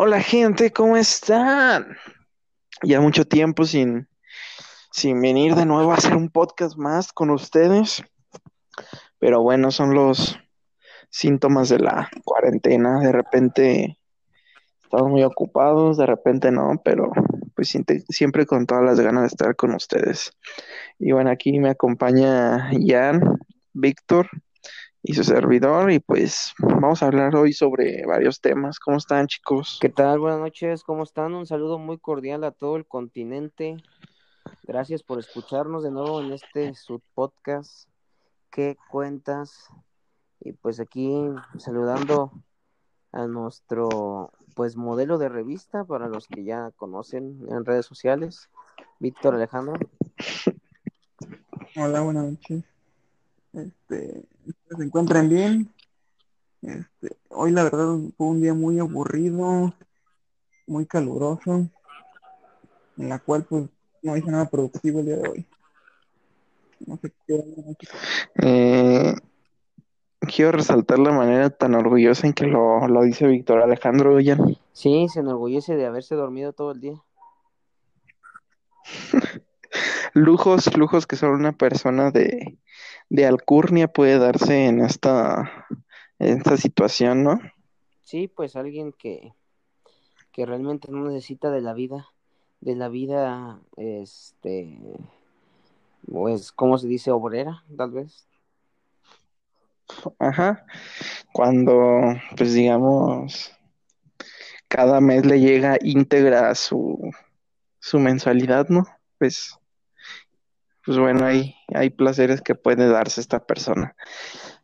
Hola gente, ¿cómo están? Ya mucho tiempo sin, sin venir de nuevo a hacer un podcast más con ustedes. Pero bueno, son los síntomas de la cuarentena. De repente estamos muy ocupados, de repente no, pero pues siempre, con todas las ganas de estar con ustedes. Y bueno, aquí me acompaña Jan, Víctor y su servidor. Y pues vamos a hablar hoy sobre varios temas. ¿Cómo están, chicos? ¿Qué tal? Buenas noches, ¿cómo están? Un saludo muy cordial a todo el continente. Gracias por escucharnos de nuevo en este subpodcast. ¿Qué cuentas? Y pues aquí saludando a nuestro pues modelo de revista para los que ya conocen en redes sociales, Víctor Alejandro. Hola, buenas noches. Este, se encuentran bien. Este, hoy la verdad fue un día muy aburrido, muy caluroso, en la cual pues no hice nada productivo el día de hoy. No sé qué. Eh, quiero resaltar la manera tan orgullosa en que lo, lo dice Víctor Alejandro Jan. Sí, se enorgullece de haberse dormido todo el día. lujos, lujos que solo una persona de, de alcurnia puede darse en esta, en esta situación, ¿no? Sí, pues alguien que, que realmente no necesita de la vida, de la vida, este, pues, ¿cómo se dice? Obrera, tal vez. Ajá. Cuando, pues digamos, cada mes le llega íntegra su, su mensualidad, ¿no? Pues, pues bueno, hay, hay placeres que puede darse esta persona.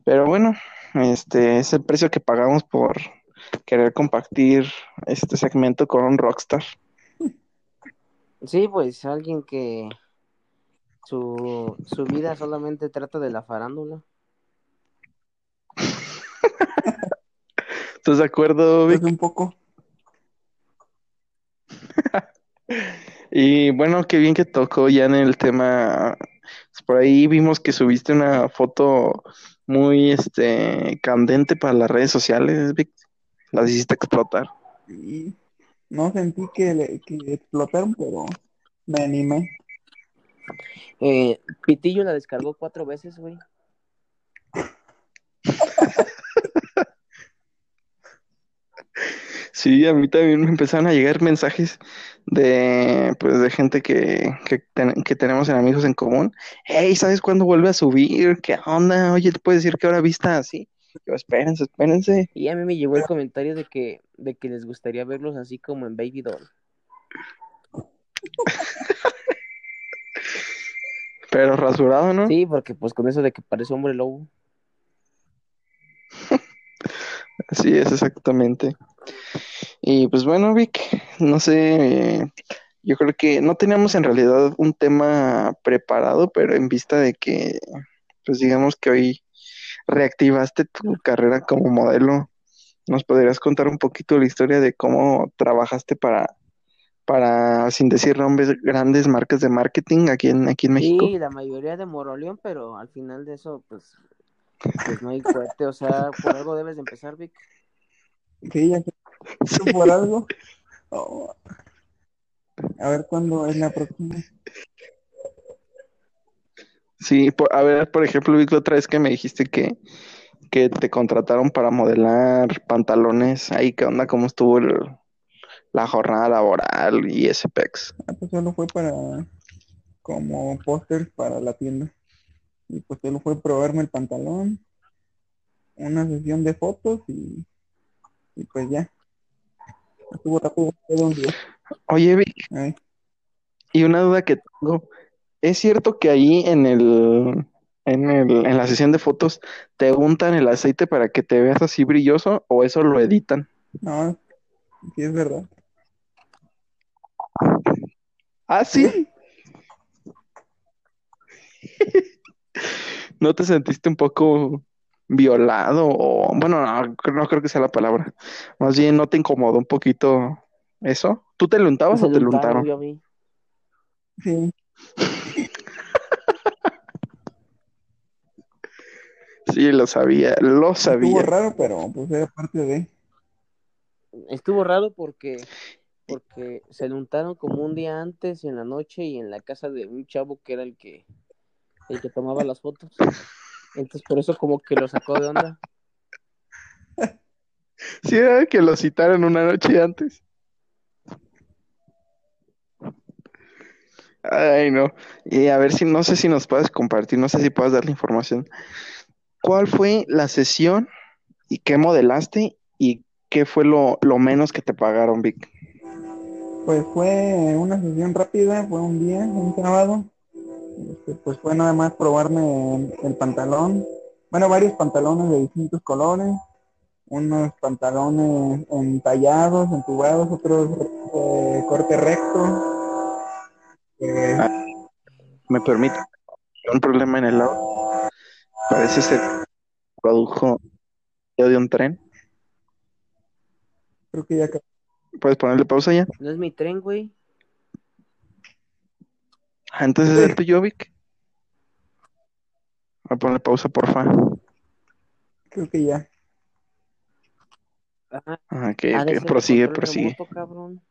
Pero bueno, este es el precio que pagamos por querer compartir este segmento con un rockstar. Sí, pues alguien que su, su vida solamente trata de la farándula. ¿Estás de acuerdo, Vic? Un poco. Y bueno, qué bien que tocó ya en el tema. Por ahí vimos que subiste una foto muy este candente para las redes sociales, Vic. Las hiciste explotar. Y no sentí que, le- que explotaron, pero me animé. Eh, Pitillo la descargó cuatro veces, güey. Sí, a mí también me empezaron a llegar mensajes de pues de gente que, que, ten- que tenemos en amigos en común. Hey, ¿sabes cuándo vuelve a subir? ¿Qué onda? Oye, ¿te puedes decir que ahora vista así? Yo, espérense, espérense. Y a mí me llegó el comentario de que, de que les gustaría verlos así como en Baby Doll. Pero rasurado, ¿no? Sí, porque pues con eso de que parece hombre lobo. Así es, exactamente. Y pues bueno, Vic, no sé, eh, yo creo que no teníamos en realidad un tema preparado, pero en vista de que, pues digamos que hoy reactivaste tu carrera como modelo, ¿nos podrías contar un poquito la historia de cómo trabajaste para, para, sin decir nombres, grandes marcas de marketing aquí en, aquí en México? Sí, la mayoría de Moroleón, pero al final de eso, pues, pues no hay fuerte. O sea, por algo debes de empezar, Vic. Sí, ya sé. ¿Tú por algo? Oh. A ver cuándo es la próxima. Sí, por- a ver, por ejemplo, la otra vez que me dijiste que, que te contrataron para modelar pantalones, ahí, ¿qué onda? ¿Cómo estuvo el- la jornada laboral y ese pex? Ah, pues solo fue para como póster para la tienda. Y pues solo fue probarme el pantalón, una sesión de fotos y, y pues ya. Estuvo rápido todo un día. Oye, Vic, y una duda que tengo, ¿es cierto que ahí en el, en el, en la sesión de fotos te untan el aceite para que te veas así brilloso o eso lo editan? no, sí es verdad. Ah, sí. ¿No te sentiste un poco violado o, bueno, no, no creo que sea la palabra. Más bien, ¿no te incomodó un poquito eso? ¿Tú te lo untabas Se o te lo lo untaron, untaron? yo vi. Sí, Sí, lo sabía, lo estuvo sabía. raro, pero pues era parte de. estuvo raro porque porque se juntaron como un día antes en la noche y en la casa de un chavo que era el que el que tomaba las fotos. Entonces por eso como que lo sacó de onda. Sí, era que lo citaron una noche antes. Ay, no. Y a ver si, no sé si nos puedes compartir, no sé si puedes dar la información. ¿Cuál fue la sesión y qué modelaste y qué fue lo, lo menos que te pagaron, Vic? Pues fue una sesión rápida, fue un día, un sábado. Este, pues fue nada más probarme el pantalón. Bueno, varios pantalones de distintos colores. Unos pantalones entallados, entubados, otros de corte recto. Eh, Me permite un problema en el lado. Parece ser produjo de un tren. creo que ya acabó. ¿Puedes ponerle pausa ya? No es mi tren, güey. Ah, entonces es el tuyo, Vic. Voy a ponerle pausa, porfa. creo que ya. Ajá. Ah, Ok, Ha de ok, ser prosigue, prosigue. remoto, cabrón.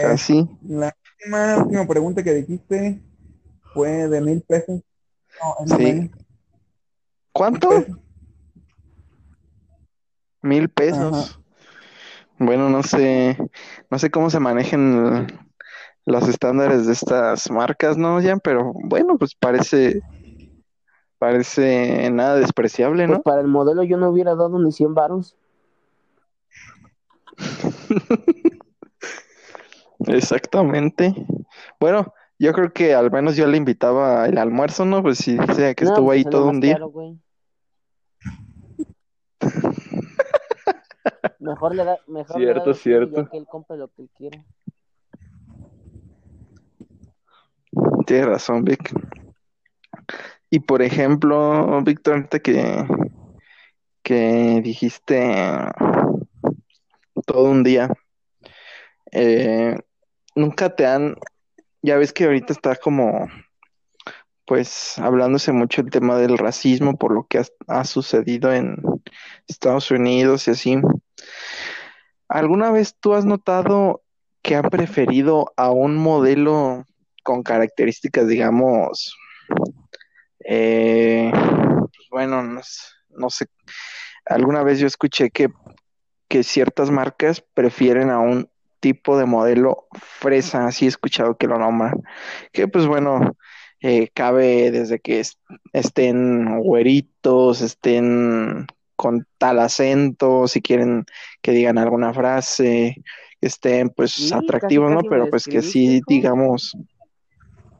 Casi. La última, última pregunta que dijiste fue de mil pesos. No, Sí. menos. ¿Cuánto? Pesos. Mil pesos. Bueno, no sé, no sé cómo se manejan los estándares de estas marcas, ¿no, Jan? Pero bueno, pues parece, parece nada despreciable, Pues ¿no? para el modelo yo no hubiera dado ni 100 varos. Exactamente. Bueno, yo creo que al menos yo le invitaba el almuerzo, ¿no? Pues sí, sea que No, estuvo pues ahí todo un día. Mejor le da, mejor le da Cierto, cierto. que él compre lo que él quiera. Tienes razón, Vic. Y por ejemplo, Víctor, ahorita que, que dijiste todo un día, eh, nunca te han, ya ves que ahorita está como, pues, hablándose mucho el tema del racismo por lo que ha, ha sucedido en Estados Unidos y así. ¿Alguna vez tú has notado que han preferido a un modelo con características, digamos, eh, pues bueno, no, sé, alguna vez yo escuché que, que ciertas marcas prefieren a un tipo de modelo fresa, así he escuchado que lo nombran, que pues bueno, eh, cabe desde que es- estén güeritos, estén con tal acento, si quieren que digan alguna frase, que estén pues Sí, casi, atractivos, ¿no? casi Pero pues que sí, digamos,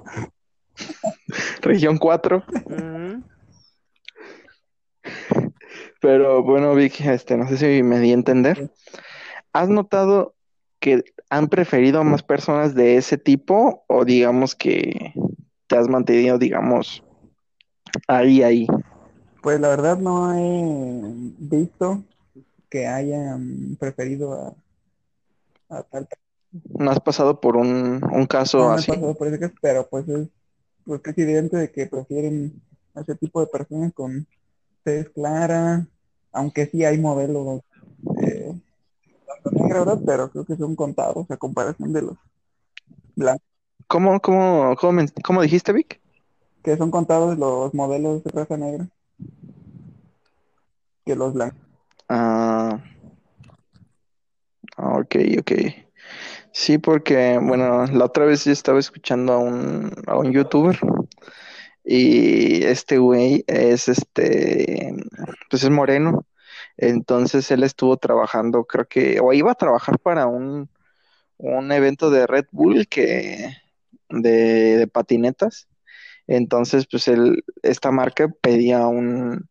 región 4. Ujú. Pero bueno, Vic, este, no sé si me di a entender. ¿Has notado que han preferido a más personas de ese tipo o digamos que te has mantenido, digamos, ahí, ahí? Pues la verdad no he visto que hayan preferido a, a tal ¿No has pasado por un, un caso no, no he así? pasado por ese caso, pero pues es pues es evidente de que prefieren a ese tipo de personas con tez clara, aunque sí hay modelos eh, ¿verdad? Pero creo que son contados a comparación de los blancos, ¿Cómo, cómo, cómo, men- cómo dijiste, Vic? que son contados los modelos de raza negra que los blancos. Ah, ok, ok. Sí, porque, bueno, la otra vez yo estaba escuchando a un, a un youtuber y este güey es este, pues es moreno. Entonces él estuvo trabajando, creo que, o iba a trabajar para un, un evento de Red Bull que, de, de patinetas. Entonces, pues él, esta marca pedía a un,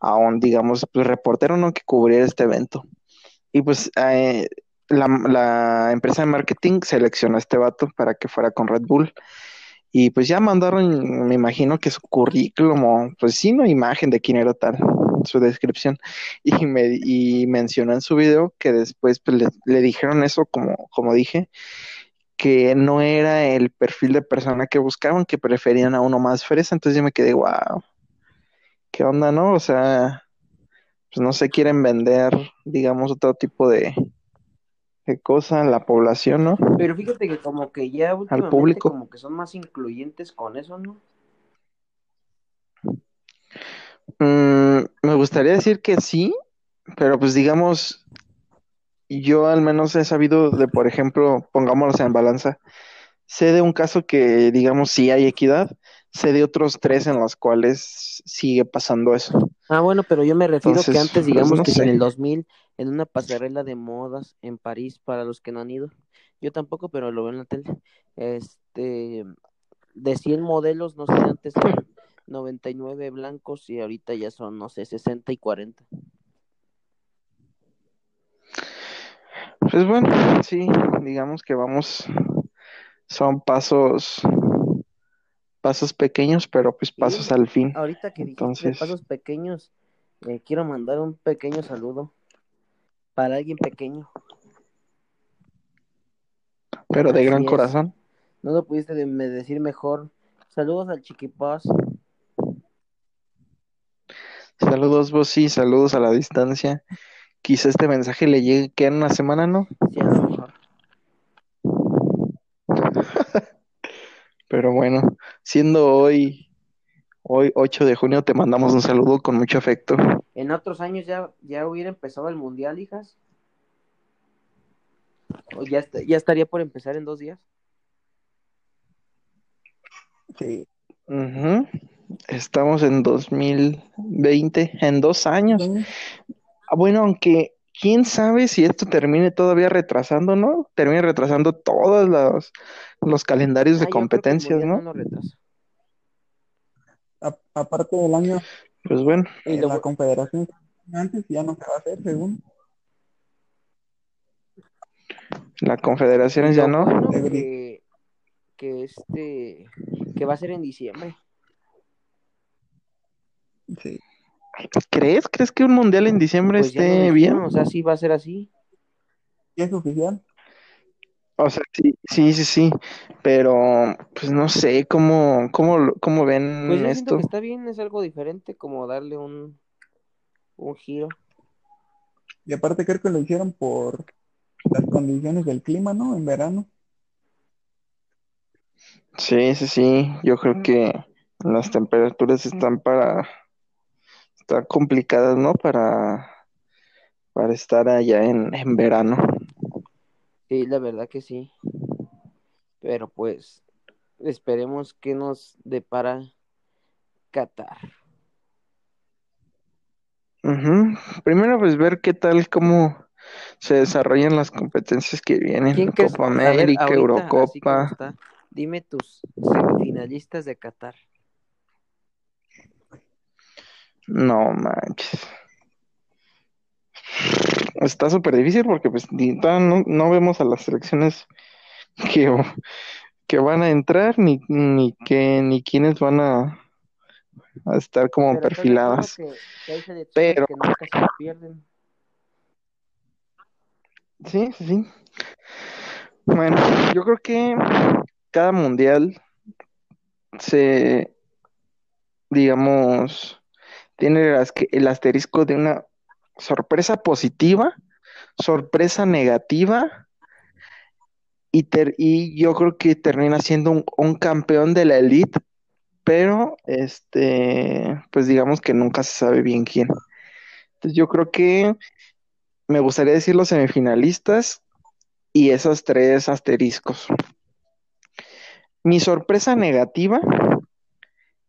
a un, digamos, pues reportero, ¿no? Que cubriera este evento. Y pues eh, la, empresa de marketing seleccionó a este vato para que fuera con Red Bull. Y pues ya mandaron, me imagino que su currículum, pues sí, no imagen de quién era tal, su descripción. Y, me, y mencionó en su video que después pues, le, le dijeron eso, como, como dije, que no era el perfil de persona que buscaban, que preferían a uno más fresa. Entonces yo me quedé, wow. ¿qué onda, no? O sea, pues no se quieren vender, digamos, otro tipo de, de cosa la población, ¿no? Pero fíjate que como que ya últimamente público. como que son más incluyentes con eso, ¿no? Mm, me gustaría decir que sí, pero pues digamos, yo al menos he sabido de, por ejemplo, pongámoslos en balanza, sé de un caso que, digamos, sí hay equidad, sé de otros tres en los cuales sigue pasando eso. Ah, bueno, pero yo me refiero que antes, pues, digamos no que en el 2000, en una pasarela de modas en París, para los que no han ido, yo tampoco, pero lo veo en la tele, este, de 100 modelos, no sé, antes eran 99 blancos y ahorita ya son, no sé, 60 y 40. Pues bueno, sí, digamos que vamos, son pasos, pasos pequeños, pero pues pasos al fin. ahorita que dijiste Entonces, pasos pequeños, eh, quiero mandar un pequeño saludo para alguien pequeño. pero de Así gran es. corazón. No lo pudiste de- me decir mejor. Saludos al Chiquipaz. Saludos, vos sí, saludos a la distancia. Quizá este mensaje le llegue que en una semana, ¿no? Sí, a lo mejor. Pero bueno, siendo hoy, hoy 8 de junio, te mandamos un saludo con mucho afecto. En otros años ya, ya hubiera empezado el mundial, hijas. O ya, ya estaría por empezar en dos días. Sí. Ujú. Estamos en 2020, en dos años. Ah, Bueno, aunque quién sabe si esto termine todavía retrasando, ¿no? Termine retrasando todos los, los calendarios Ah, de el competencias, ¿no? no aparte del año, Pues bueno, Y eh, lo la confederación antes ya no se va a hacer, según. la y confederaciones lo ya no. que, que este que va a ser en diciembre. Sí. ¿Crees? ¿Crees que un mundial en diciembre Pues esté bien? o sea, sí va a ser así. ¿Y es oficial? O sea, sí, sí, sí, sí, pero pues no sé cómo, cómo, lo- cómo ven Pues yo esto. que está bien, es algo diferente, como darle un, un giro. Y aparte creo que lo hicieron por las condiciones del clima, ¿no? En verano. Sí, sí, sí, yo creo que las temperaturas están para, están complicadas, ¿no? Para, para estar allá en, en verano. Sí, la verdad que sí. Pero pues esperemos que nos depara Qatar. Primero, pues ver qué tal, cómo se desarrollan las competencias que vienen. Copa ver, América, ahorita, Eurocopa. está, dime tus semifinalistas de Qatar. No manches. Está súper difícil porque pues ni- todavía no, no vemos a las selecciones que, que van a entrar ni, ni que ni quiénes van a, a estar como Pero ¿estás de acuerdo perfiladas. que, que Pero- que nunca se la pierden? Sí, sí. Bueno, yo creo que cada mundial se, digamos, tiene el asterisco de una sorpresa positiva, sorpresa negativa, y, ter- y yo creo que termina siendo un, un campeón de la elite, pero este, pues digamos que nunca se sabe bien quién. Entonces yo creo que me gustaría decir los semifinalistas y esos tres asteriscos. Mi sorpresa negativa,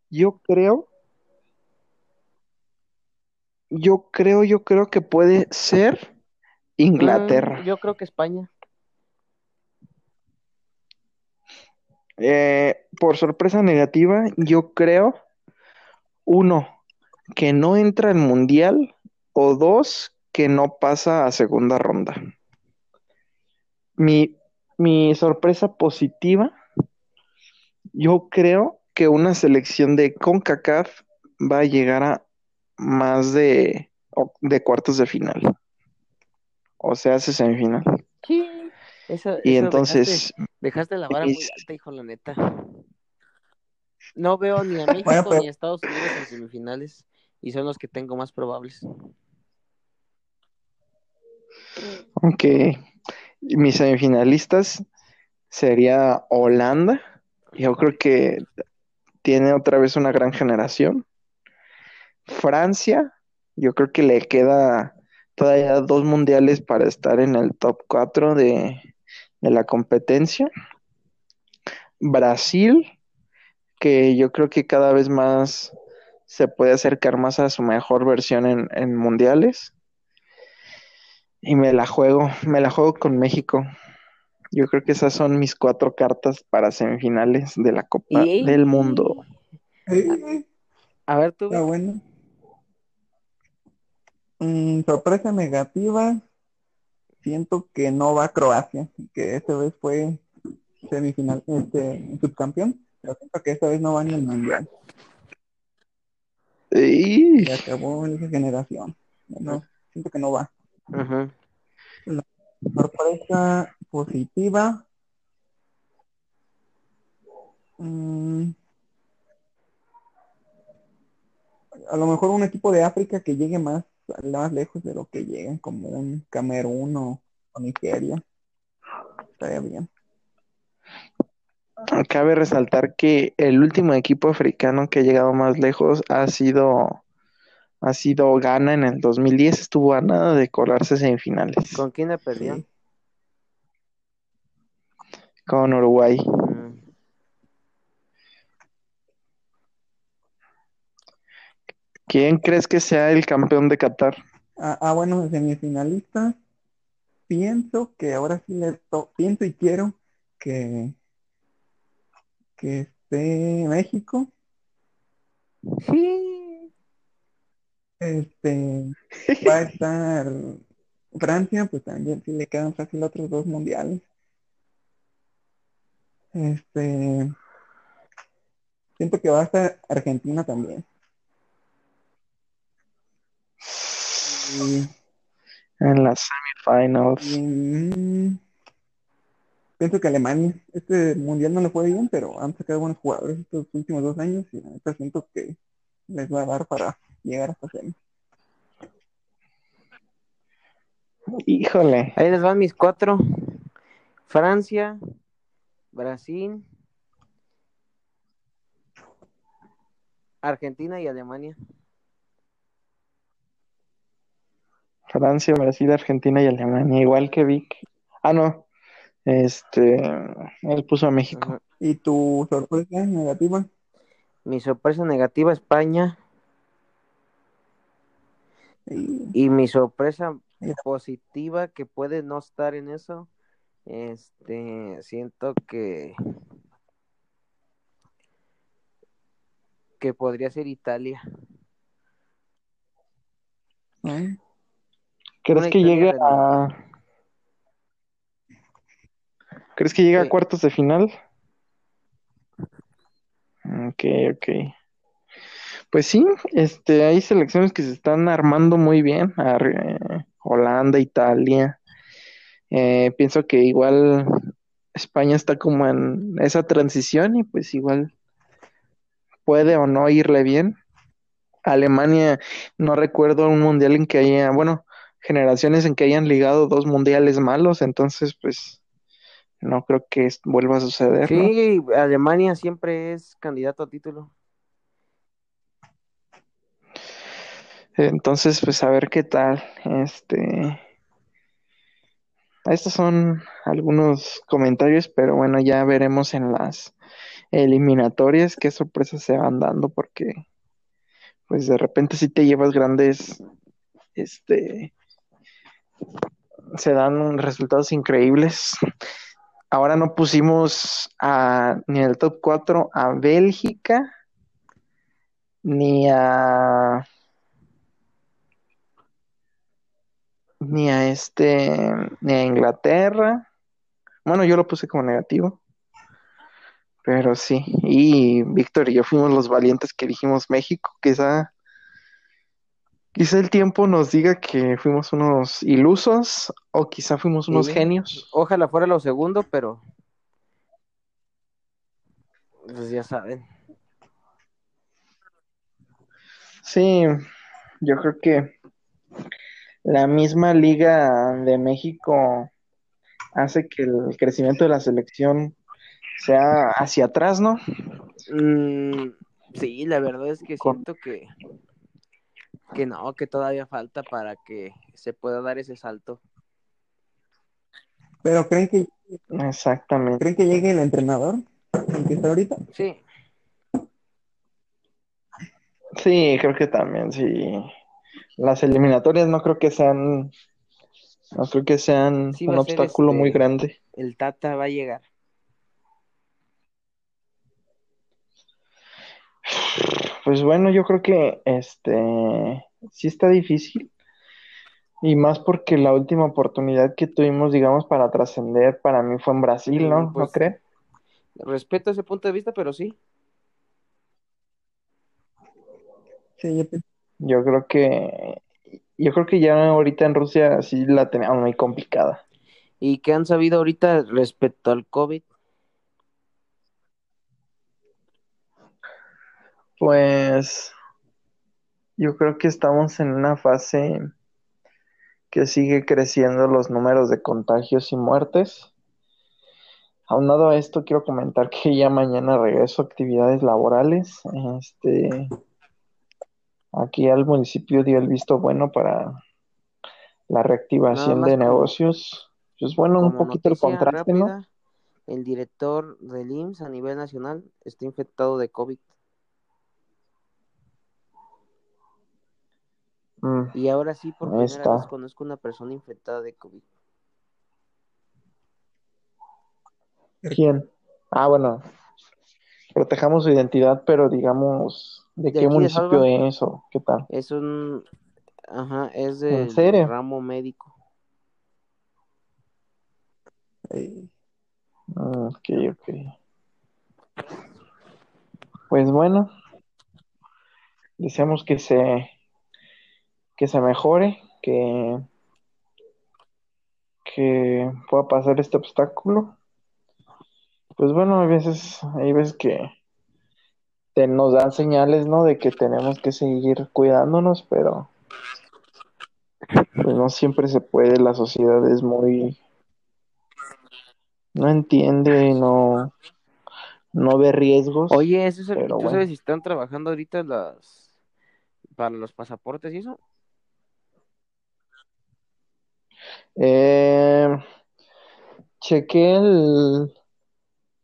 yo creo, yo creo, yo creo que puede ser Inglaterra. Mm, yo creo que España. Eh, por sorpresa negativa, yo creo, uno, que no entra al mundial, o dos, que no pasa a segunda ronda. Mi, mi sorpresa positiva, yo creo que una selección de CONCACAF va a llegar a más de, de cuartos de final. O sea, hace semifinal. Sí. Eso, Y eso entonces, dejaste, dejaste la vara muy alta, hijo, la neta. No veo ni a México Bueno, pero- ni a Estados Unidos en semifinales. y son los que tengo más probables. Ok. Mis semifinalistas sería Holanda. Yo creo que tiene otra vez una gran generación. Francia, yo creo que le queda todavía dos mundiales para estar en el top 4 de, de la competencia. Brasil, que yo creo que cada vez más se puede acercar más a su mejor versión en, en mundiales. Y me la juego, me la juego con México. Yo creo que esas son mis cuatro cartas para semifinales de la Copa Y- del Mundo. A ver tú. Está bueno. Mm, sorpresa negativa. Siento que no va Croacia, que esta vez fue semifinal, este, subcampeón, pero siento que esta vez no va ni al mundial. Y- Se acabó esa generación. No, siento que no va. Ujú. Sorpresa positiva. Mm, a lo mejor un equipo de África que llegue más, más lejos de lo que llegan, como un Camerún o, o Nigeria. Estaría bien. Cabe resaltar que el último equipo africano que ha llegado más lejos ha sido ha sido Ghana en el 2010, estuvo a nada de colarse semifinales ¿Con quién le perdió? Sí. con Uruguay. Mm. ¿Quién crees que sea el campeón de Qatar? Ah, ah, bueno, semifinalista. Pienso que ahora sí le to- pienso y quiero que que esté México. Sí. Este va a estar Francia, pues también sí le quedan fácil otros dos mundiales. Este siento que va a estar Argentina también. Y, En las semifinals. y, mm, pienso que Alemania, este mundial no le fue bien, pero han sacado buenos jugadores estos últimos dos años y siento que les va a dar para llegar hasta semi. Híjole. Ahí les van mis cuatro. Francia, Brasil, Argentina y Alemania. Francia, Brasil, Argentina y Alemania, igual que Vic. Ah, no. Este, él puso a México. Ajá. ¿Y tu sorpresa negativa? Mi sorpresa negativa, España. Y, Y mi sorpresa positiva, que puede no estar en eso, este, siento que que podría ser Italia. ¿no? ¿Crees que llegue a ¿Crees que llegue a cuartos de final? Ok, ok. Pues sí, este, hay selecciones que se están armando muy bien. Eh, Holanda, Italia. Eh, pienso que igual España está como en esa transición y pues igual puede o no irle bien. Alemania, no recuerdo un mundial en que haya, bueno, generaciones en que hayan ligado dos mundiales malos, entonces pues no creo que vuelva a suceder, ¿no? Sí, Alemania siempre es candidato a título. Entonces, pues a ver qué tal. Este, estos son algunos comentarios, pero bueno, ya veremos en las eliminatorias qué sorpresas se van dando, porque pues de repente si te llevas grandes, este, se dan resultados increíbles. Ahora no pusimos a, ni en el top 4 a Bélgica, ni a ni a este, ni a Inglaterra. Bueno, yo lo puse como negativo. Pero sí, y Víctor y yo fuimos los valientes que elegimos México. Quizá, quizá el tiempo nos diga que fuimos unos ilusos o quizá fuimos unos Sí. genios. Ojalá fuera lo segundo, pero pues ya saben. Sí, yo creo que la misma Liga de México hace que el crecimiento de la selección sea hacia atrás, ¿no? Mm, sí, la verdad es que Con- siento que, que no, que todavía falta para que se pueda dar ese salto. Pero ¿creen que, Exactamente. ¿creen que llegue el entrenador? El que está ahorita. Sí, Sí, creo que también, sí. Las eliminatorias no creo que sean, no creo que sean Sí un obstáculo muy este, grande. el Tata va a llegar. Pues bueno, yo creo que este sí está difícil. Y más porque la última oportunidad que tuvimos, digamos, para trascender para mí fue en Brasil, ¿no? ¿No pues- cree? Respeto ese punto de vista, pero sí. Sí, yo creo que yo creo que ya ahorita en Rusia sí la tenemos muy complicada. ¿Y qué han sabido ahorita respecto al COVID? Pues yo creo que estamos en una fase que sigue creciendo los números de contagios y muertes. Aunado a esto, quiero comentar que ya mañana regreso a actividades laborales. Este, aquí al municipio dio el visto bueno para la reactivación de negocios. Pues bueno, un poquito el contraste, ¿no? el director del IMSS a nivel nacional está infectado de COVID. Mm, Y ahora sí, por primera vez conozco una persona infectada de COVID. ¿Quién? Ah, bueno. Protejamos su identidad, pero digamos, ¿de ¿De qué de municipio es o qué tal? Es un, ajá, es serio? ramo médico. eh, Mm, Ok, ok. Pues bueno, deseamos que se que se mejore, que que pueda pasar este obstáculo. Pues bueno, hay veces, hay veces que te- nos dan señales, ¿no? De que tenemos que seguir cuidándonos, pero pues no siempre se puede. La sociedad es muy, no entiende, no, no ve riesgos. Oye, ¿eso es el- ¿tú bueno. sabes si están trabajando ahorita las para los pasaportes y eso? Eh, chequé el,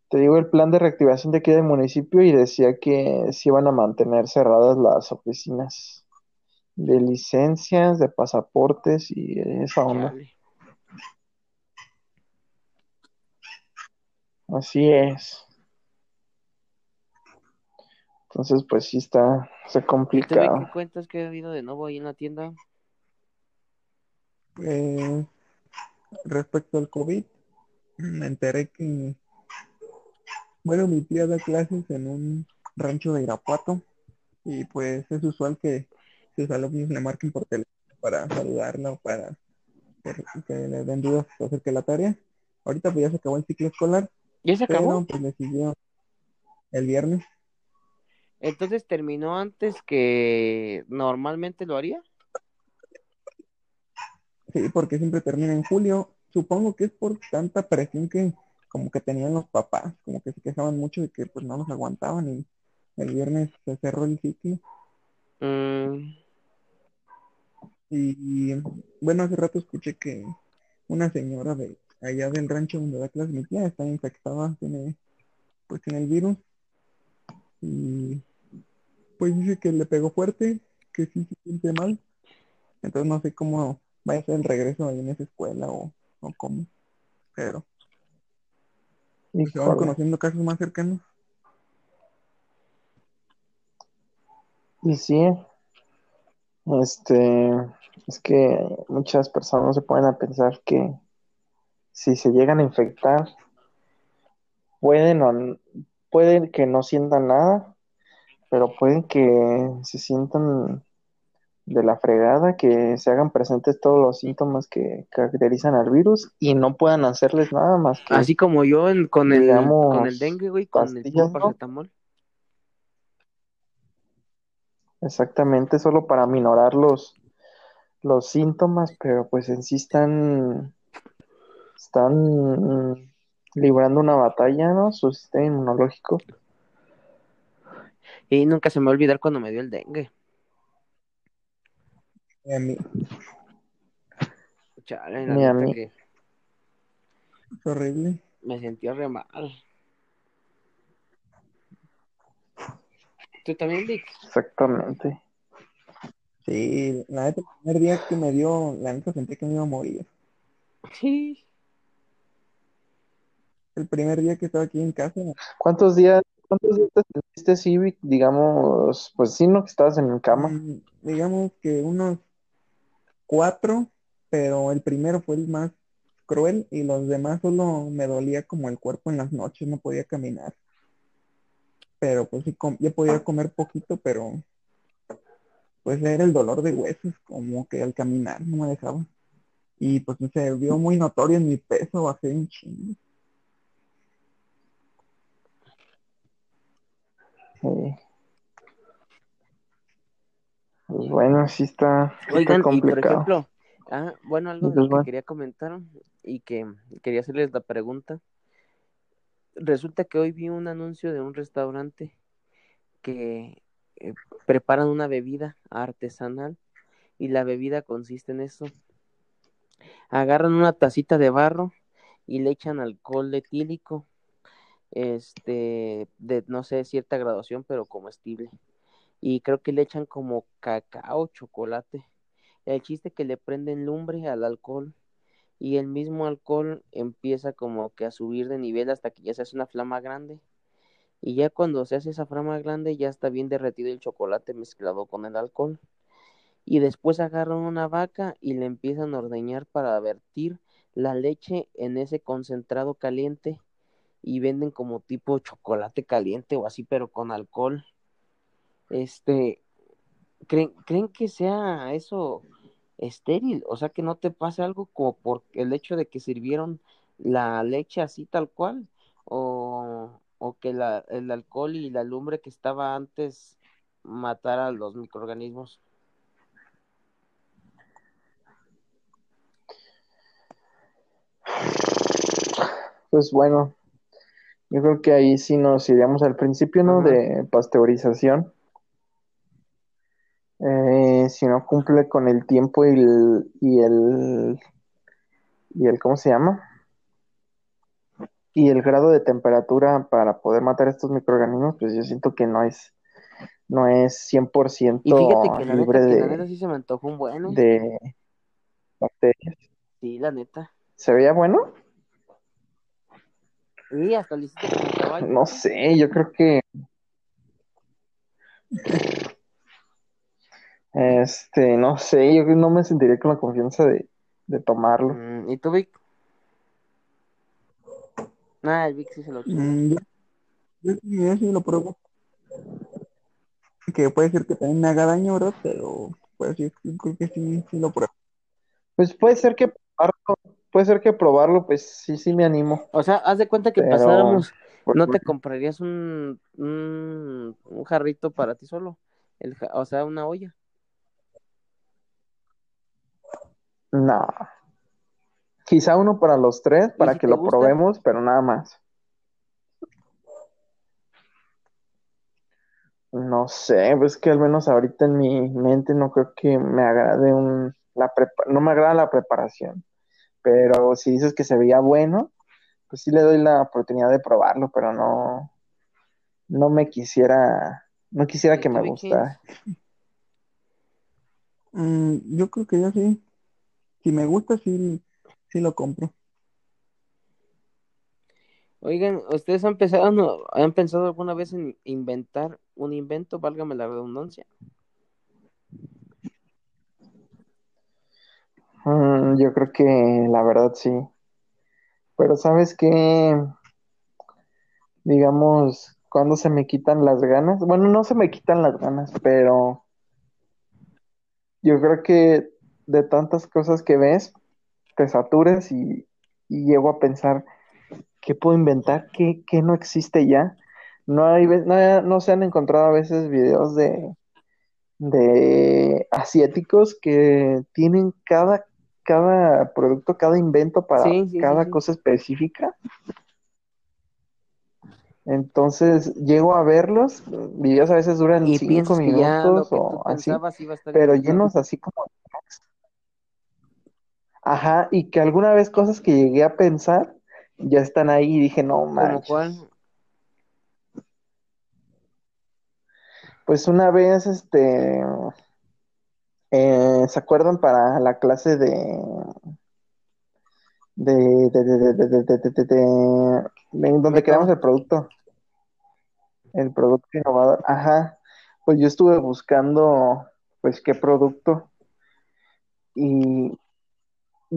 te digo, el plan de reactivación de aquí del municipio y decía que se iban a mantener cerradas las oficinas de licencias, de pasaportes y esa onda. Así es. Entonces, pues sí está, está ¿Y tú de complicado. qué cuentas que ha habido de nuevo ahí en la tienda? Eh, respecto al COVID, me enteré que, bueno, mi tía da clases en un rancho de Irapuato y pues es usual que sus alumnos le marquen por teléfono para saludarla o para que, le den dudas acerca de la tarea. Ahorita pues ya se acabó el ciclo escolar, ¿Ya se acabó? pero pues le siguió el viernes. Entonces terminó antes que normalmente lo haría. Sí, porque siempre termina en julio. Supongo que es por tanta presión que como que tenían los papás, como que se quejaban mucho de que pues no los aguantaban y el viernes se cerró el ciclo. Mm, Y bueno, hace rato escuché que una señora de allá del rancho donde da clase mi tía está infectada, tiene pues tiene el virus y pues dice que le pegó fuerte, que sí se siente mal. Entonces no sé cómo vaya a ser el regreso ahí en esa escuela o, o cómo. Pero pues, se van Híjole. conociendo casos más cercanos. Y sí, este, es que muchas personas se ponen a pensar que si se llegan a infectar, pueden o pueden que no sientan nada, pero pueden que se sientan de la fregada, que se hagan presentes todos los síntomas que caracterizan al virus y no puedan hacerles nada más que así como yo en- con el digamos, con el dengue, güey, con el paracetamol. exactamente, solo para minorar los, los síntomas, pero pues en sí están, están librando una batalla, ¿no? Su sistema inmunológico. Y nunca se me va a olvidar cuando me dio el dengue. Mí, Chale, la que es horrible. me sentía re mal. ¿Tú también, Vic? Exactamente. Sí, la neta, el primer día que me dio, la neta sentí que me iba a morir. Sí. El primer día que estaba aquí en casa, ¿Cuántos días, cuántos días te sentiste Civic? Digamos, pues sí, ¿no? Que estabas en cama. mm, digamos que unos cuatro, pero el primero fue el más cruel y los demás solo me dolía como el cuerpo en las noches, no podía caminar. Pero pues sí, ya podía comer poquito, pero pues era el dolor de huesos, como que al caminar no me dejaba. Y pues se vio muy notorio en mi peso, bajé un chingo. Pues bueno, sí está, Oigan, y por complicado. ejemplo, ah, bueno, algo de lo que quería comentar y que quería hacerles la pregunta. Resulta que hoy vi un anuncio de un restaurante que eh, preparan una bebida artesanal y la bebida consiste en eso. Agarran una tacita de barro y le echan alcohol etílico, este, de no sé, cierta graduación, pero comestible. Y creo que le echan como cacao, chocolate. El chiste que le prenden lumbre al alcohol y el mismo alcohol empieza como que a subir de nivel hasta que ya se hace una flama grande. Y ya cuando se hace esa flama grande ya está bien derretido el chocolate mezclado con el alcohol. Y después agarran una vaca y le empiezan a ordeñar para vertir la leche en ese concentrado caliente y venden como tipo chocolate caliente o así, pero con alcohol. Este, ¿creen, ¿creen que sea eso estéril? O sea, que no te pase algo como por el hecho de que sirvieron la leche así tal cual, o, o que la, el alcohol y la lumbre que estaba antes matara a los microorganismos. Pues bueno, yo creo que ahí sí nos iríamos al principio, ¿no? De pasteurización. Eh, si no cumple con el tiempo y el, y el, y el, ¿cómo se llama? Y el grado de temperatura para poder matar estos microorganismos, pues yo siento que no es, no es 100% Y fíjate que la libre neta, que la neta de, sí se me antojó un bueno. de bacterias. Sí, la neta. ¿Se veía bueno? Y hasta caballo. No sé, yo creo que este, no sé, yo no me sentiría con la confianza de, de tomarlo. Mm, ¿Y tú, Vic? Ah, el Vic sí se lo chingó. Mm, yo, yo sí, yo sí lo pruebo. Que puede ser que también me haga daño, ¿verdad? Pero pues yo creo que sí, sí lo pruebo. Pues puede ser que probarlo, puede ser que probarlo, pues sí, sí me animo. O sea, haz de cuenta que Pero, pasáramos, pues, ¿no te comprarías un, un, un jarrito para ti solo? El, o sea, una olla. No. Quizá uno para los tres, para si que lo gusta? probemos, pero nada más. No sé, pues que al menos ahorita en mi mente no creo que me agrade un, la prepa- no me agrada la preparación. Pero si dices que se veía bueno, pues sí le doy la oportunidad de probarlo, pero no, no me quisiera, no quisiera ¿Y que me gustara. Mm, yo creo que yo sí. Si me gusta, sí, sí lo compro. Oigan, ¿ustedes han pensado, no- han pensado alguna vez en inventar un invento, válgame la redundancia? Mm, yo creo que la verdad sí. Pero sabes qué, digamos, cuando se me quitan las ganas, bueno, no se me quitan las ganas, pero yo creo que de tantas cosas que ves, te saturas y, y llego a pensar, ¿qué puedo inventar? ¿Qué, qué no existe ya? No hay, no, no se han encontrado a veces videos de, de asiáticos que tienen cada, cada producto, cada invento para Sí, sí, sí, cada sí. cosa específica. Entonces llego a verlos, videos a veces duran Y cinco minutos o así, pero llenos así como... Ajá, y que alguna vez cosas que llegué a pensar ya están ahí y dije, no manches. ¿Cómo cuál? Pues una vez, este, ¿se acuerdan para la clase de de, de, de, de de. donde creamos el producto? El producto innovador, ajá. Pues yo estuve buscando, pues, qué producto. Y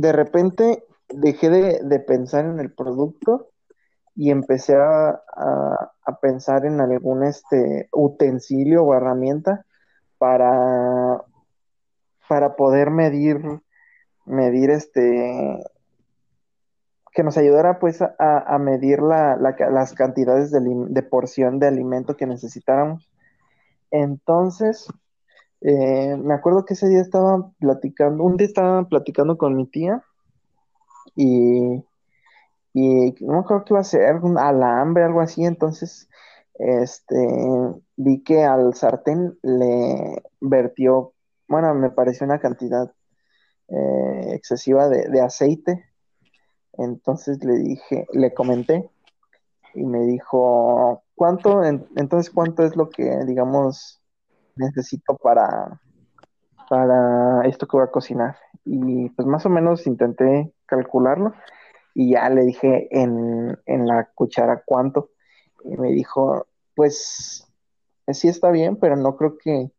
de repente dejé de, de pensar en el producto y empecé a, a- pensar en algún este utensilio o herramienta para, para poder medir, medir este, que nos ayudara pues a, a medir la, las cantidades de, de porción de alimento que necesitáramos. Entonces, eh, me acuerdo que ese día estaba platicando, un día estaba platicando con mi tía y y no me acuerdo que iba a ser un alambre, algo así, entonces este vi que al sartén le vertió, bueno, me pareció una cantidad eh, excesiva de, de aceite, entonces le dije, le comenté y me dijo, ¿cuánto? En- entonces, ¿cuánto es lo que, digamos, necesito para, para esto que voy a cocinar? Y pues más o menos intenté calcularlo y ya le dije en, en la cuchara cuánto. Y me dijo, pues sí está bien, pero no creo que,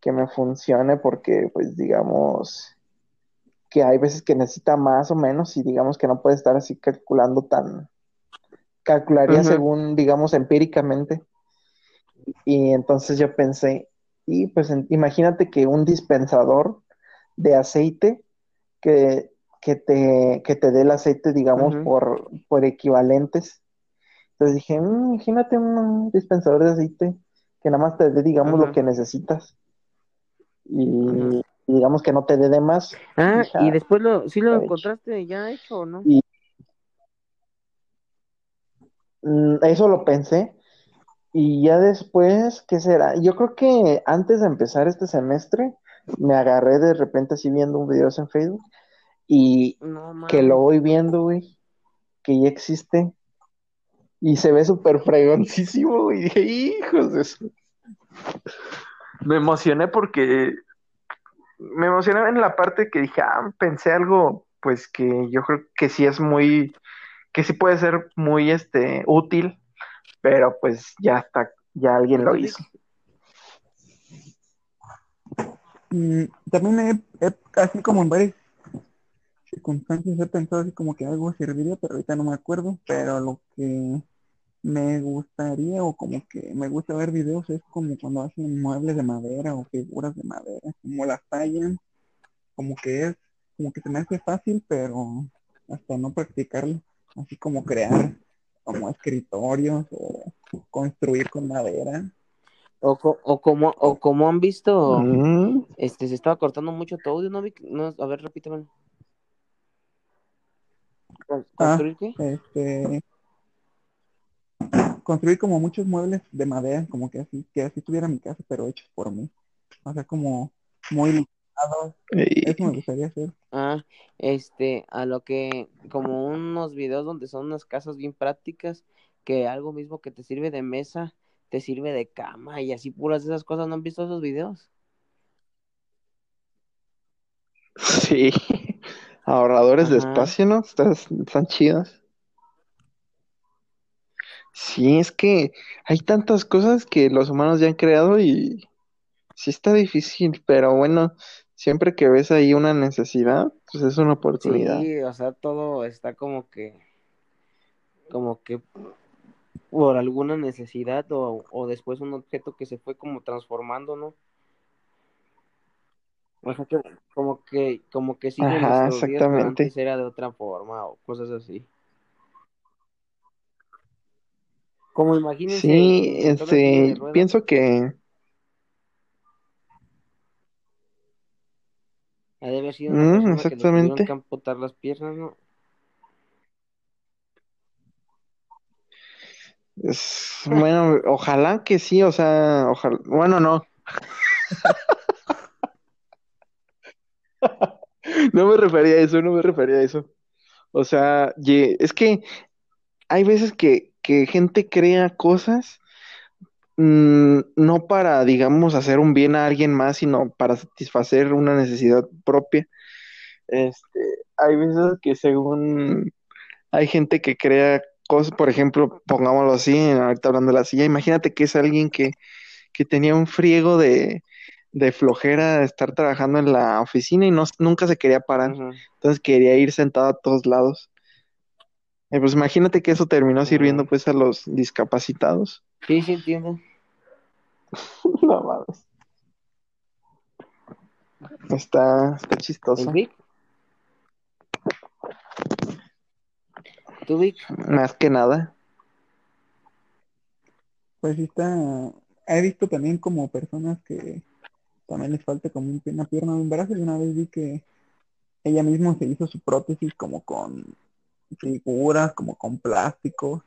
que me funcione porque, pues digamos, que hay veces que necesita más o menos y digamos que no puede estar así calculando tan, calcularía según, digamos, empíricamente. Y entonces yo pensé, y pues en- imagínate que un dispensador de aceite que, que te, que te dé el aceite, digamos, por, por equivalentes. Entonces dije, "Mm, imagínate un dispensador de aceite que nada más te dé, digamos, lo que necesitas. Y, digamos que no te dé de más. Ah, y "Ah, después lo, sí lo está hecho". encontraste ya hecho o no? Y mm, eso lo pensé. Y ya después, ¿qué será? Yo creo que antes de empezar este semestre, me agarré de repente así viendo un video en Facebook y No que lo voy viendo, güey, que ya existe y se ve súper fregoncísimo, güey. Y dije, hijos de eso. Me emocioné porque me emocioné en la parte que dije, ah, pensé algo, pues que yo creo que sí es muy, que sí puede ser muy, este, útil, pero pues ya está, ya alguien ¿Y lo hizo. También he, he- así como en varias circunstancias he pensado así como que algo serviría, pero ahorita no me acuerdo, pero lo que me gustaría o como que me gusta ver videos es como cuando hacen muebles de madera o figuras de madera, como las tallan, como que es, como que se me hace fácil, pero hasta no practicarlo, así como crear como escritorios o construir con madera. O, co- o como, o como han visto, Mm, este, se estaba cortando mucho tu audio, ¿no, Vic? No, a ver, repíteme. ¿Con- Ah, ¿Construir qué? este, construir como muchos muebles de madera, como que así, que así tuviera mi casa, pero hechos por mí. O sea, como muy Eso me gustaría hacer. Ah, este, a lo que, como unos videos donde son unas casas bien prácticas, que algo mismo que te sirve de mesa, te sirve de cama y así puras de esas cosas, ¿no han visto esos videos? sí, ahorradores de espacio, ¿no? Están, están chidas. Sí, es que hay tantas cosas que los humanos ya han creado y sí está difícil, pero bueno, siempre que ves ahí una necesidad, pues es una oportunidad. Sí, o sea, todo está como que, como que por alguna necesidad o, o después un objeto que se fue como transformando, ¿no? O sea, que como que, como que sigue Ajá, nuestros días, exactamente. antes era de otra forma o cosas así. Como imagínense Sí, este, pienso que Ha de haber sido una Mm, persona que le tuvieron exactamente. que amputar las piernas, ¿no? Es, bueno, ojalá que sí, o sea, ojalá, bueno, no. No me refería a eso, no me refería a eso. O sea, es que hay veces que, que gente crea cosas mm, no para, digamos, hacer un bien a alguien más, sino para satisfacer una necesidad propia. Este, hay veces que según hay gente que crea cosas, por ejemplo, pongámoslo así, ahorita hablando de la silla, imagínate que es alguien que, que tenía un friego de, de flojera de estar trabajando en la oficina y no, nunca se quería parar, entonces quería ir sentado a todos lados. Eh, pues imagínate que eso terminó sirviendo pues a los discapacitados. Sí, sí, entiendo. No mames. Está, está ¿El chistoso. Vic? ¿Tú, Vic? Más que nada. Pues sí está, he visto también como personas que también les falta como un- una pierna de un brazo y una vez vi que ella misma se hizo su prótesis como con figuras, como con plástico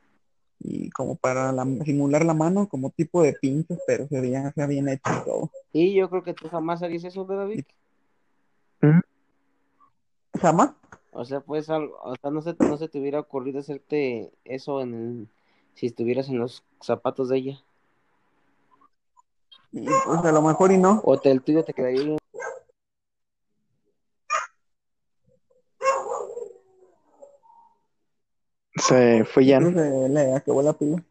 y como para la- simular la mano como tipo de pinzas, pero se veía, se bien hecho y todo. Y yo creo que tú jamás harías eso, ¿verdad, Vic? ¿Mm? ¿Jamás? O sea, pues algo, o sea, no se, no se te hubiera ocurrido hacerte eso en el, si estuvieras en los zapatos de ella. Y pues a lo mejor y no. O te, el tuyo te quedaría Se fue ya. Que le acabó la pila.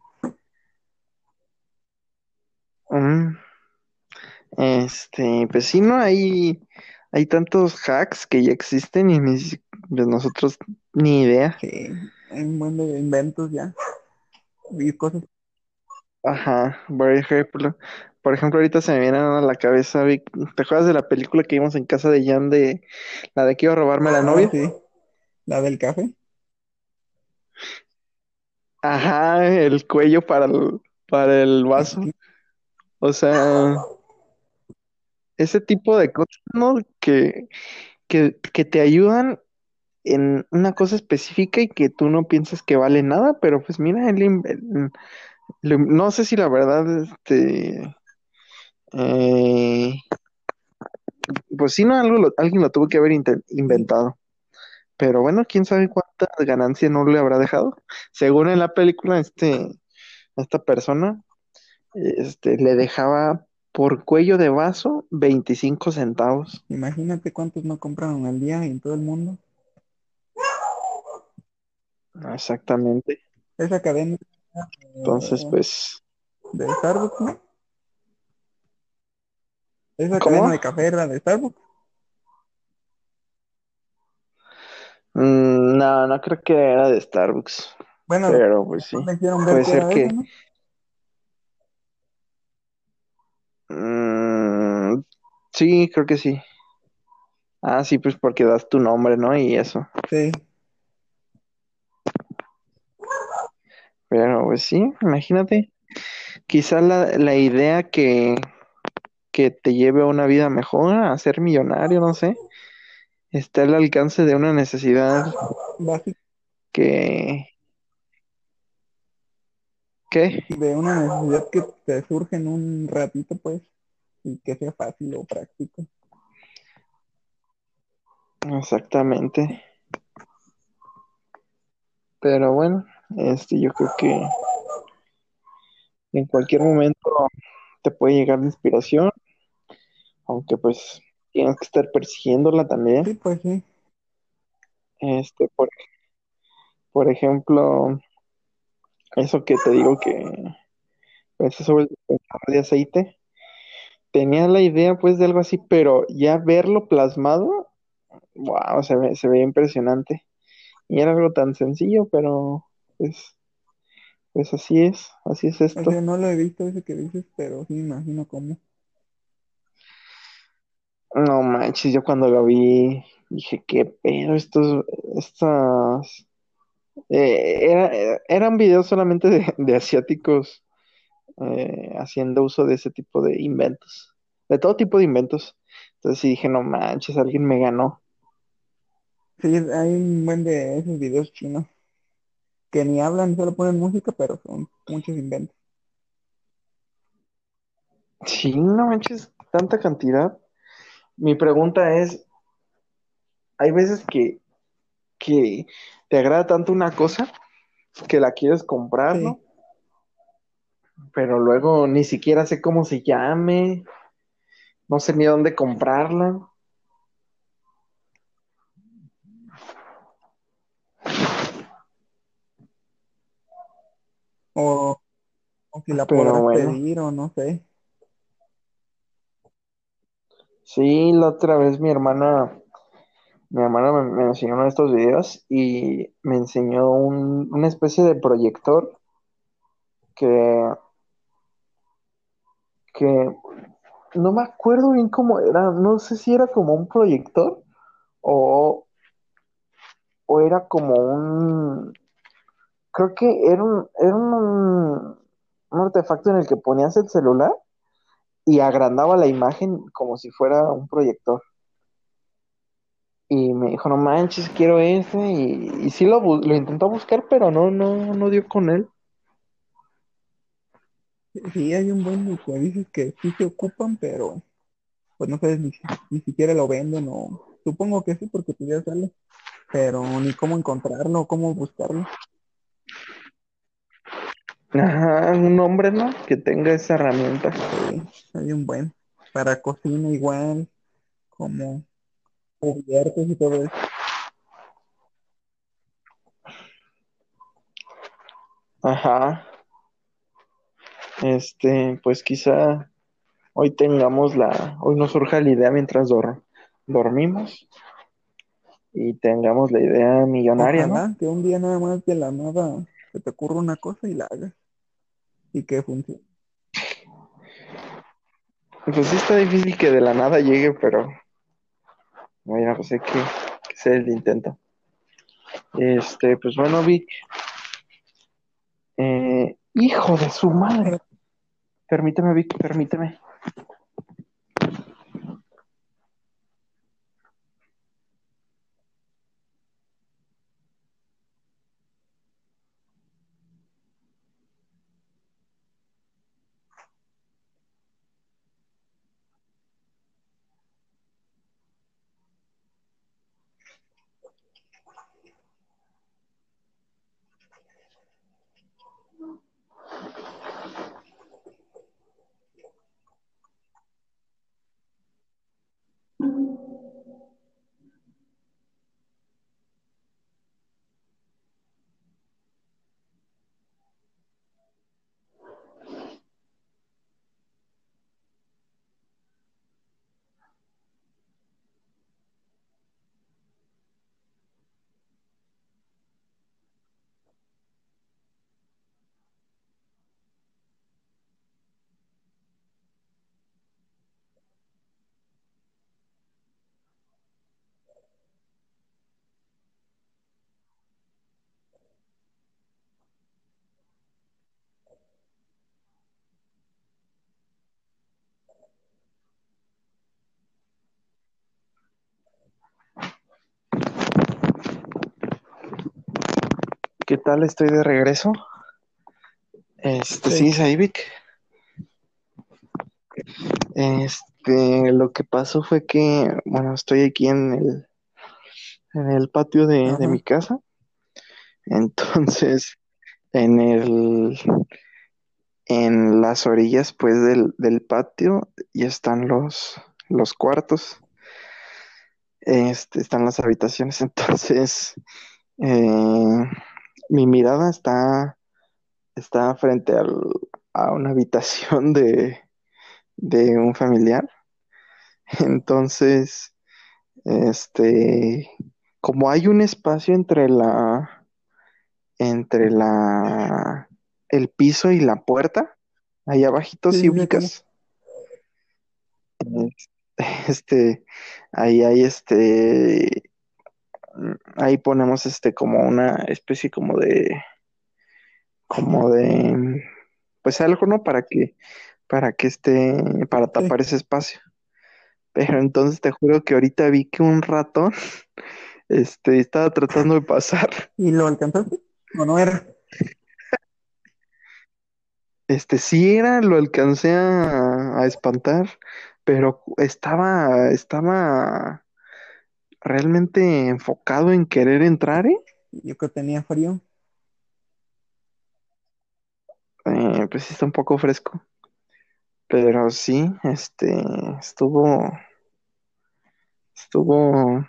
Este, pues sí, ¿no? Hay, hay tantos hacks que ya existen y ni pues nosotros ni idea. Sí, hay un buen de inventos ya. Y cosas. Ajá, por ejemplo, por ejemplo, ahorita se me viene a la cabeza, Vic, ¿te acuerdas de la película que vimos en casa de Jan de la de que iba a robarme la Ah, novia? sí, la del café. Ajá, el cuello para el, para el vaso. O sea, ese tipo de cosas, ¿no? Que, que, que te ayudan en una cosa específica y que tú no piensas que vale nada, pero pues mira, el- no sé si la verdad, este, eh, pues sí, no, algo lo- alguien lo tuvo que haber inventado. Pero bueno, quién sabe cuánta ganancia no le habrá dejado. Según en la película, este, esta persona, este, le dejaba por cuello de vaso 25 centavos. Imagínate cuántos no compraron al día en todo el mundo. Exactamente. Esa cadena Entonces, eh, pues, de Starbucks, ¿no? Esa ¿Cómo? cadena de café era de Starbucks. Mm, no, no creo que era de Starbucks. Bueno, Pero pues sí. ver Puede ser que. mm, sí, creo que sí. Ah, sí, pues porque das tu nombre, ¿no? Y eso. Sí, Pero pues sí, imagínate. Quizá la, la idea que, que te lleve a una vida mejor, a ser millonario, no sé, está al alcance de una necesidad básico que... ¿Qué? de una necesidad que te surge en un ratito, pues, y que sea fácil o práctico. Exactamente. Pero bueno, este, yo creo que en cualquier momento te puede llegar la inspiración, aunque pues tienes que estar persiguiéndola también. Sí, pues sí. Este, por, por ejemplo, eso que te digo que pensé sobre el dispensador de aceite, tenía la idea pues de algo así, pero ya verlo plasmado, wow, se ve, se veía impresionante. Y era algo tan sencillo, pero pues, pues así es, así es esto. Ese no lo he visto, ese que dices, pero sí me imagino cómo. No manches, yo cuando lo vi dije, qué pedo, estos, estas, eh, era, eran videos solamente de, de asiáticos eh, haciendo uso de ese tipo de inventos, de todo tipo de inventos, Entonces sí dije, no manches, alguien me ganó. Sí, hay un buen de esos videos chinos que ni hablan, solo ponen música, pero son muchos inventos. Sí, no manches, tanta cantidad. Mi pregunta es, hay veces que, que te agrada tanto una cosa que la quieres comprar, Sí. ¿no? Pero luego ni siquiera sé cómo se llame, no sé ni dónde comprarla. O, o si la Pero podrás bueno. pedir o no sé. Sí, la otra vez mi hermana, mi hermana me, enseñó uno de estos videos y me enseñó un- una especie de proyector que, que no me acuerdo bien cómo era, no sé si era como un proyector o, o era como un, creo que era un, era un, un artefacto en el que ponías el celular y agrandaba la imagen como si fuera un proyector. Y me dijo, no manches, quiero ese. Y, sí lo, lo intentó buscar, pero no, no, no dio con él. Sí, hay un buen de que sí se ocupan, pero pues no sabes ni, ni siquiera lo venden o supongo que sí porque pues ya sale, pero ni cómo encontrarlo, cómo buscarlo. Ajá, un hombre, ¿no? Que tenga esa herramienta. Sí, hay un buen. Para cocina igual, como cubiertos y todo eso. Ajá. Este, pues quizá hoy tengamos la, hoy nos surja la idea mientras dor- dormimos y tengamos la idea millonaria, ¿no? Que un día nada más de la nada se te ocurra una cosa y la hagas. Y que funcione. Pues sí está difícil que de la nada llegue, pero bueno, pues hay que, que el intento. Este, pues bueno, Vic. Eh, hijo de su madre. Permíteme, Vic, permíteme. ¿Qué tal? Estoy de regreso. Este, Sí. Saivik. Este, lo que pasó fue que, bueno, estoy aquí en el, en el patio de, mi casa. Entonces, en el, en las orillas, pues, del, del patio, ya están los, los cuartos. Este, están las habitaciones. Entonces, eh, mi mirada está, está frente al, a una habitación de, de un familiar. Entonces, este, como hay un espacio entre la, entre la, el piso y la puerta, ahí abajito, Sí, si sí, ubicas, este, ahí hay este, ahí ponemos este como una especie como de, como de, pues algo, ¿no? Para que, para que esté, para Sí. tapar ese espacio. Pero entonces te juro que ahorita vi que un ratón este, estaba tratando de pasar. ¿Y lo alcanzaste? ¿O no era? Este, sí era, lo alcancé a, a espantar, pero estaba, estaba realmente enfocado en querer entrar, ¿eh? Yo creo que tenía frío. Eh, pues sí está un poco fresco. Pero sí, este, estuvo, estuvo,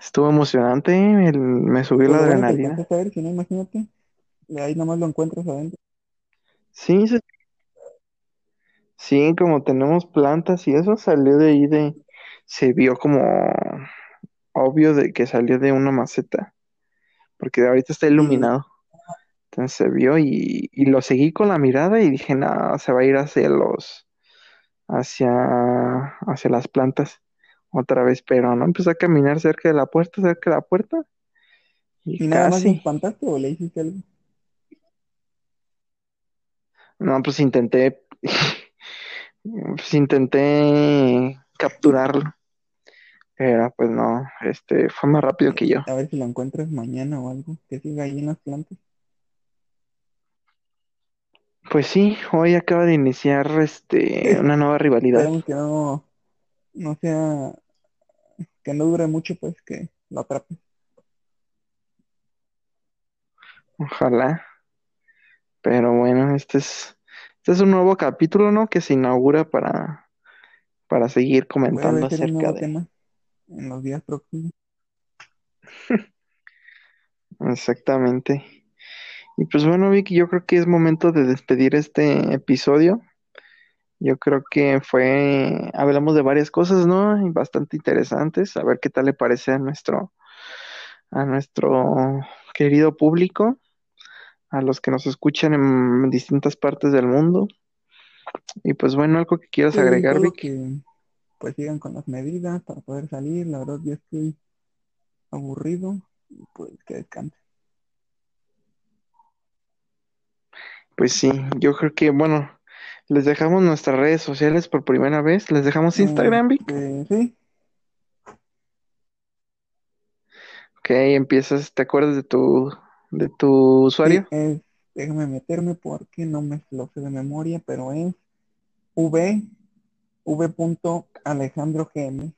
estuvo emocionante, el- me subió la adrenalina. alcanzaste a ver, si no, imagínate. De ahí nomás lo encuentras adentro. Sí, sí, sí, como tenemos plantas y eso salió de ahí de, se vio como obvio de que salió de una maceta, porque ahorita está iluminado. Entonces se vio y, y lo seguí con la mirada y dije, no, se va a ir hacia los, hacia, hacia las plantas otra vez, pero no empezó a caminar cerca de la puerta, cerca de la puerta y ¿Y nada más espantaste o le hiciste algo? No, pues intenté, pues intenté capturarlo, pero pues no, este fue más rápido que yo. A ver si lo encuentras mañana o algo. Que siga ahí en las plantas. Pues sí, hoy acaba de iniciar este una nueva rivalidad. Esperemos que no, no sea, que no dure mucho, pues que lo atrape. Ojalá. Pero bueno, este es, este es un nuevo capítulo, ¿no? Que se inaugura para, para seguir comentando acerca de. tema en los días próximos. Exactamente. Y pues bueno, Vicky, yo creo que es momento de despedir este episodio. Yo creo que fue, hablamos de varias cosas, ¿no? Y bastante interesantes. A ver qué tal le parece a nuestro, a nuestro querido público, a los que nos escuchan en distintas partes del mundo. Y pues bueno, algo que quieras agregar, Vicky. que pues sigan con las medidas para poder salir. La verdad ya estoy aburrido. y, Pues que descanse. Pues sí, yo creo que, bueno, les dejamos nuestras redes sociales por primera vez. Les dejamos Instagram, Vic. Este, sí, Ok, empiezas, ¿te acuerdas de tu, de tu usuario? sí, es, déjame meterme porque no me lo sé de memoria, pero es v, v. Alejandro GM.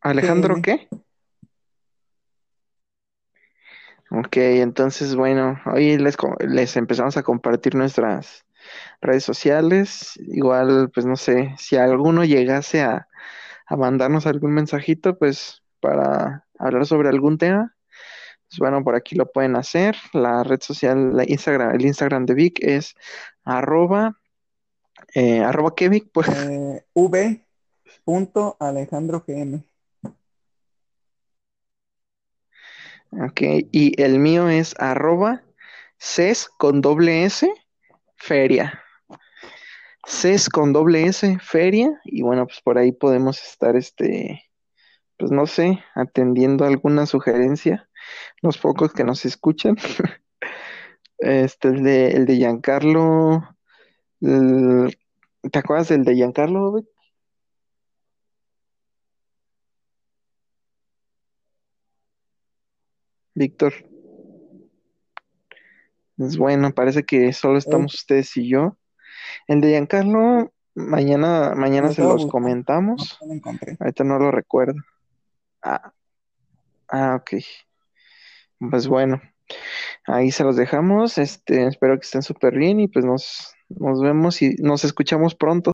¿Alejandro GM. qué? Ok, entonces, bueno, hoy les, les empezamos a compartir nuestras redes sociales. Igual, pues no sé, si alguno llegase a, a mandarnos algún mensajito, pues para hablar sobre algún tema, pues bueno, por aquí lo pueden hacer. La red social, la Instagram, el Instagram de Vic es arroba, eh, arroba que Vic, pues, Eh, v. Alejandro GM. ok, y el mío es arroba ces con doble S, feria. CES con doble S, feria, y bueno, pues por ahí podemos estar, este, pues no sé, atendiendo alguna sugerencia, los pocos que nos escuchan. Este, el de, el de Giancarlo, ¿te acuerdas del de Giancarlo, Vic? Víctor? Pues bueno, parece que solo estamos ustedes y yo. El de Giancarlo, mañana, mañana se los comentamos. No lo encontré. Ahorita no lo recuerdo. Ah, ah, ok. Pues bueno, ahí se los dejamos. Este, espero que estén súper bien y pues nos, nos vemos y nos escuchamos pronto.